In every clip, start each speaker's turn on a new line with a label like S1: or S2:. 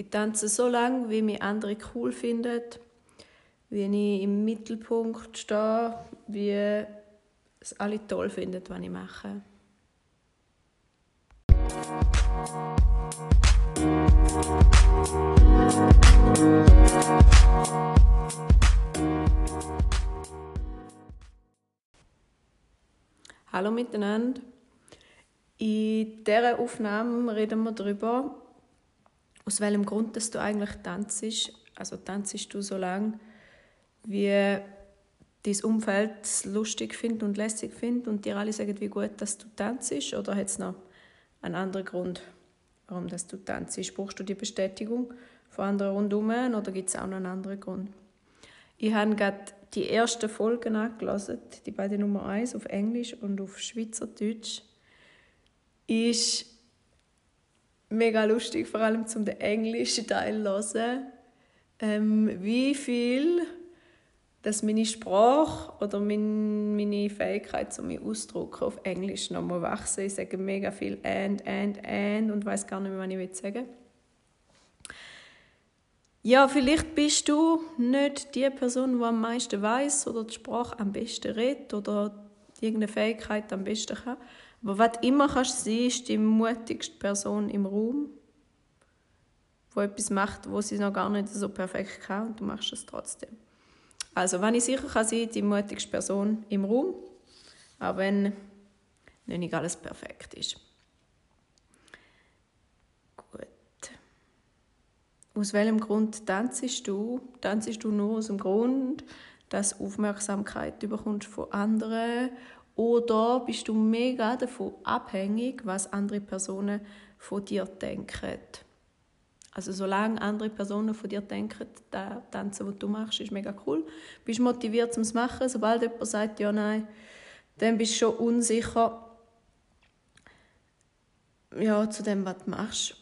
S1: Ich tanze so lange, wie mich andere cool finden, wie ich im Mittelpunkt stehe, wie es alle toll finden, was ich mache. Hallo miteinander. In dieser Aufnahme reden wir darüber, aus welchem Grund dass du eigentlich tanzt. Also tanzst du so lange, wie dein Umfeld lustig findet und lässig findet und dir alle sagen, wie gut dass du tanzt? Oder hat es noch einen anderen Grund, warum dass du tanzt? Brauchst du die Bestätigung von anderen rundherum oder gibt es auch noch einen anderen Grund? Ich habe gerade die ersten Folgen angelassen, die beiden Nummer 1 auf Englisch und auf Schweizerdeutsch. Ist mega lustig, vor allem zum den englischen Teil zu hören, ähm, wie viel dass meine Sprache oder mein, meine Fähigkeit zu mir ausdrücken auf Englisch noch mal wachsen. Ich sage mega viel and, and, and und weiß gar nicht mehr, was ich sagen will. Ja, vielleicht bist du nicht die Person, die am meisten weiß oder die Sprache am besten redet oder irgendeine Fähigkeit am besten kann. Aber was immer kannst du sein, ist die mutigste Person im Raum, die etwas macht, wo sie noch gar nicht so perfekt kann und du machst es trotzdem. Also, wenn ich sicher kann sein, die mutigste Person im Raum, auch wenn nicht alles perfekt ist. Aus welchem Grund tanzest du? Tanzest du nur aus dem Grund, dass du Aufmerksamkeit bekommst von anderen? Oder bist du mega davon abhängig, was andere Personen von dir denken? Also solange andere Personen von dir denken, das Tanzen, was du machst, ist mega cool. Bist motiviert zum machen. Sobald jemand sagt, ja, nein, dann bist du schon unsicher ja, zu dem, was du machst.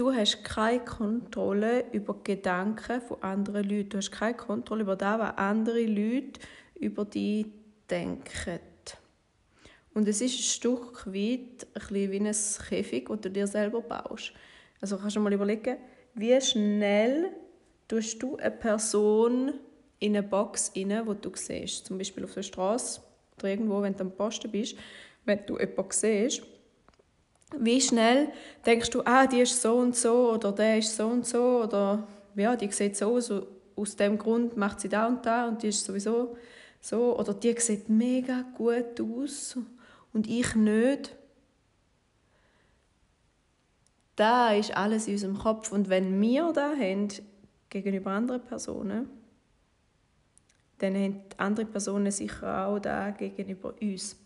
S1: Du hast keine Kontrolle über die Gedanken von anderen Leuten. Du hast keine Kontrolle über das, was andere Leute über dich denken. Und es ist ein Stück weit ein wie ein Käfig, das du dir selber baust. Also kannst du mal überlegen, wie schnell tust du eine Person in eine Box rein, die du siehst. Zum Beispiel auf der Straße oder irgendwo, wenn du am Posten bist, wenn du jemanden siehst, wie schnell denkst du, ah, die ist so und so oder der ist so und so oder ja, die sieht so aus, aus dem Grund macht sie da und da und die ist sowieso so oder die sieht mega gut aus und ich nicht. Da ist alles in unserem Kopf und wenn wir da haben gegenüber anderen Personen, dann haben andere Personen sicher auch da gegenüber uns.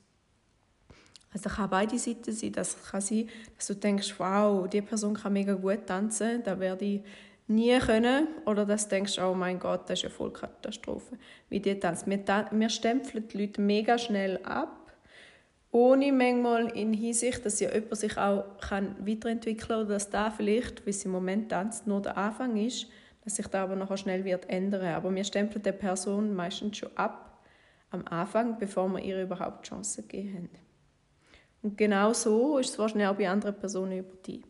S1: Also kann beide Seiten sein. Das kann sein, dass du denkst, wow, die Person kann mega gut tanzen, da werde ich nie können. Oder dass du denkst, oh mein Gott, das ist eine Vollkatastrophe, wie die tanzt. Wir, wir stempeln die Leute mega schnell ab, ohne manchmal in Hinsicht, dass ja jemand sich auch kann weiterentwickeln kann oder dass da vielleicht, wie sie im Moment tanzt, nur der Anfang ist, dass sich da aber noch schnell wird ändern. Aber wir stempeln die Person meistens schon ab am Anfang, bevor wir ihr überhaupt Chancen gegeben haben. Und genau so ist es wahrscheinlich auch bei anderen Personen über dich.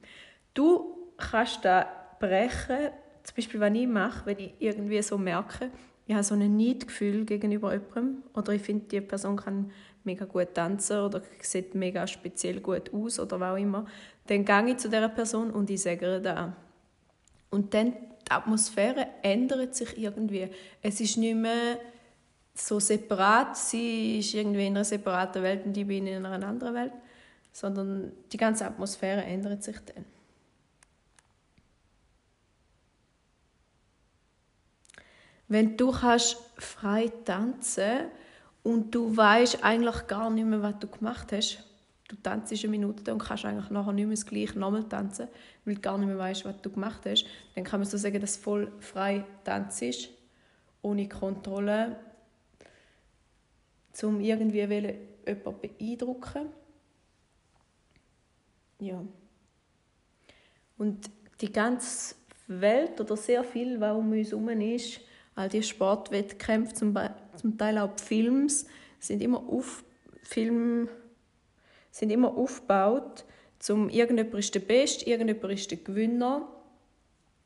S1: Du kannst da brechen, zum Beispiel, wenn ich mache, wenn ich irgendwie so merke, ich habe so ein Neidgefühl gegenüber jemandem oder ich finde, die Person kann mega gut tanzen oder sieht mega speziell gut aus oder was auch immer, dann gehe ich zu dieser Person und ich sage ihr das. Und dann die Atmosphäre ändert sich irgendwie. Es ist nicht mehr so separat, sie ist irgendwie in einer separaten Welt und ich bin in einer anderen Welt, sondern die ganze Atmosphäre ändert sich dann. Wenn du kannst frei tanzen und du weißt eigentlich gar nicht mehr, was du gemacht hast, du tanzt eine Minute und kannst eigentlich nachher nicht mehr das gleiche nochmal tanzen, weil du gar nicht mehr weißt, was du gemacht hast, dann kann man so sagen, dass voll frei tanzt, ohne Kontrolle, um irgendwie jemanden beeindrucken ja. Und die ganze Welt oder sehr viel, was um uns herum ist, all die Sportwettkämpfe, zum, zum Teil auch die Films, sind immer, auf, Film, sind immer aufgebaut, Zum irgendjemand ist der Beste, irgendjemand ist der Gewinner.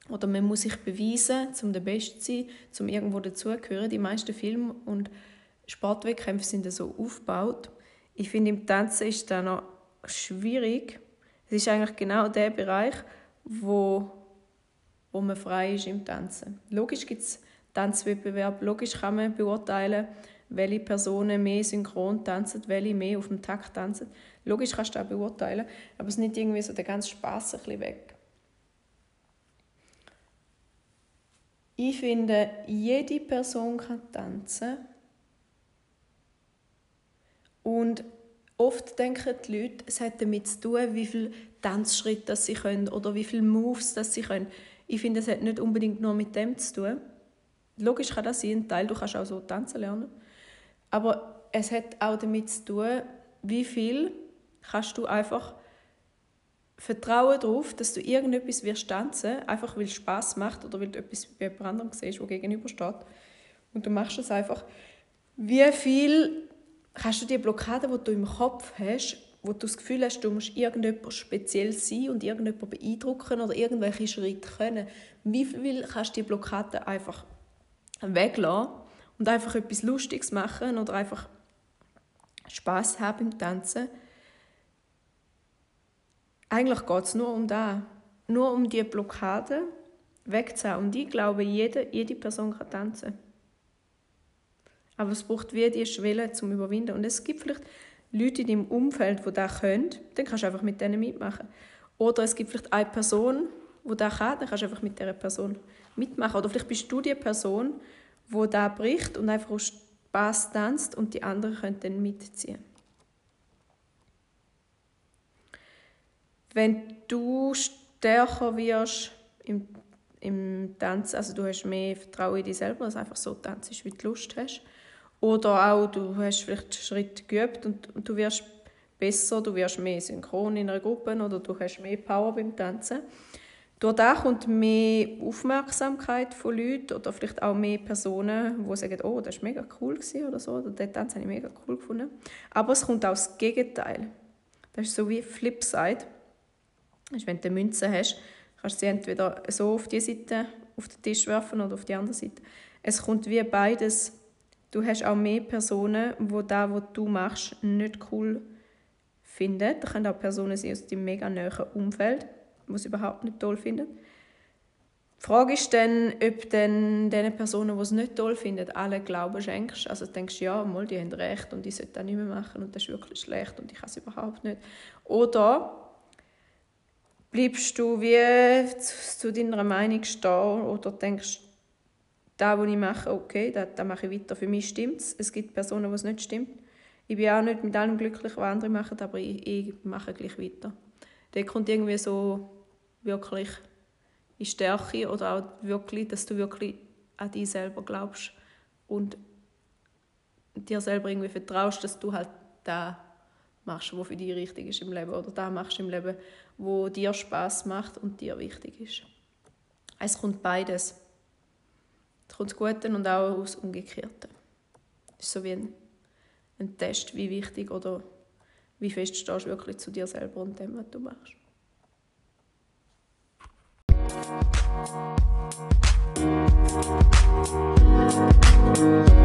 S1: Oder man muss sich beweisen, um der Beste zu sein, um irgendwo dazugehören. Die meisten Filme und Sportwettkämpfe sind so aufgebaut. Ich finde, im Tanzen ist das noch schwierig. Es ist eigentlich genau der Bereich, wo, wo man frei ist im Tanzen. Logisch gibt es Tanzwettbewerb, logisch kann man beurteilen, welche Personen mehr synchron tanzen, welche mehr auf dem Takt tanzen. Logisch kannst du das beurteilen, aber es ist nicht irgendwie so der ganze Spass ein bisschen weg. Ich finde, jede Person kann tanzen. Und oft denken die Leute, es hat damit zu tun, wie viele Tanzschritte sie können oder wie viele Moves sie können. Ich finde, es hat nicht unbedingt nur mit dem zu tun. Logisch kann das sein, ein Teil, du kannst auch so tanzen lernen. Aber es hat auch damit zu tun, wie viel kannst du einfach vertrauen darauf, dass du irgendetwas wirst tanzen, einfach weil es Spass macht oder weil du etwas bei jemand anderem siehst, der gegenübersteht. Und du machst es einfach. Wie viel kannst du die Blockade, die du im Kopf hast, wo du das Gefühl hast, du musst irgendjemand speziell sein und irgendjemand beeindrucken oder irgendwelche Schritte können, wie viel kannst du die Blockade einfach weglassen und einfach etwas Lustiges machen oder einfach Spaß haben im Tanzen. Eigentlich geht es nur um das. Nur um die Blockade wegzuhaben. Und ich glaube, jede, jede Person kann tanzen. Aber es braucht wie die Schwelle zum Überwinden. Und es gibt vielleicht Leute in deinem Umfeld, die das können, dann kannst du einfach mit denen mitmachen. Oder es gibt vielleicht eine Person, die das kann, dann kannst du einfach mit dieser Person mitmachen. Oder vielleicht bist du die Person, wo da bricht und einfach aus Spaß tanzt und die anderen können dann mitziehen. Wenn du stärker wirst im, im Tanzen, also du hast mehr Vertrauen in dich selber, dass einfach so tanzt, wie du Lust hast, oder auch du hast vielleicht Schritte geübt und, und du wirst besser, du wirst mehr synchron in einer Gruppe oder du hast mehr Power beim Tanzen, durch das kommt mehr Aufmerksamkeit von Leuten oder vielleicht auch mehr Personen, die sagen, oh, das war mega cool oder so, oder den Tanz habe ich mega cool gefunden. Aber es kommt auch das Gegenteil. Das ist so wie Flipside. Das ist, wenn du Münze hast, kannst du sie entweder so auf die Seite auf den Tisch werfen oder auf die andere Seite. Es kommt wie beides. Du hast auch mehr Personen, die das, was du machst, nicht cool finden. Das können auch Personen sein aus deinem mega nahen Umfeld die es überhaupt nicht toll finden. Die Frage ist dann, ob dann den Personen, die es nicht toll finden, alle Glauben schenkst. Also denkst du, ja, mal, die haben recht und ich sollte das nicht mehr machen und das ist wirklich schlecht und ich kann es überhaupt nicht. Oder bleibst du wie zu deiner Meinung stehen oder denkst, da, was ich mache, okay, da, da mache ich weiter. Für mich stimmt es. Es gibt Personen, wo es nicht stimmt. Ich bin auch nicht mit allem glücklich, was andere machen, aber ich, ich mache gleich weiter. Da kommt irgendwie so wirklich in Stärke oder auch wirklich, dass du wirklich an dich selber glaubst und dir selber irgendwie vertraust, dass du halt da machst, was für dich richtig ist im Leben oder da machst im Leben, wo dir Spaß macht und dir wichtig ist. Es kommt beides. Es kommt das Gute und auch das Umgekehrte. Es ist so wie ein, ein Test, wie wichtig oder wie fest stehst du wirklich zu dir selber und dem, was du machst. Thank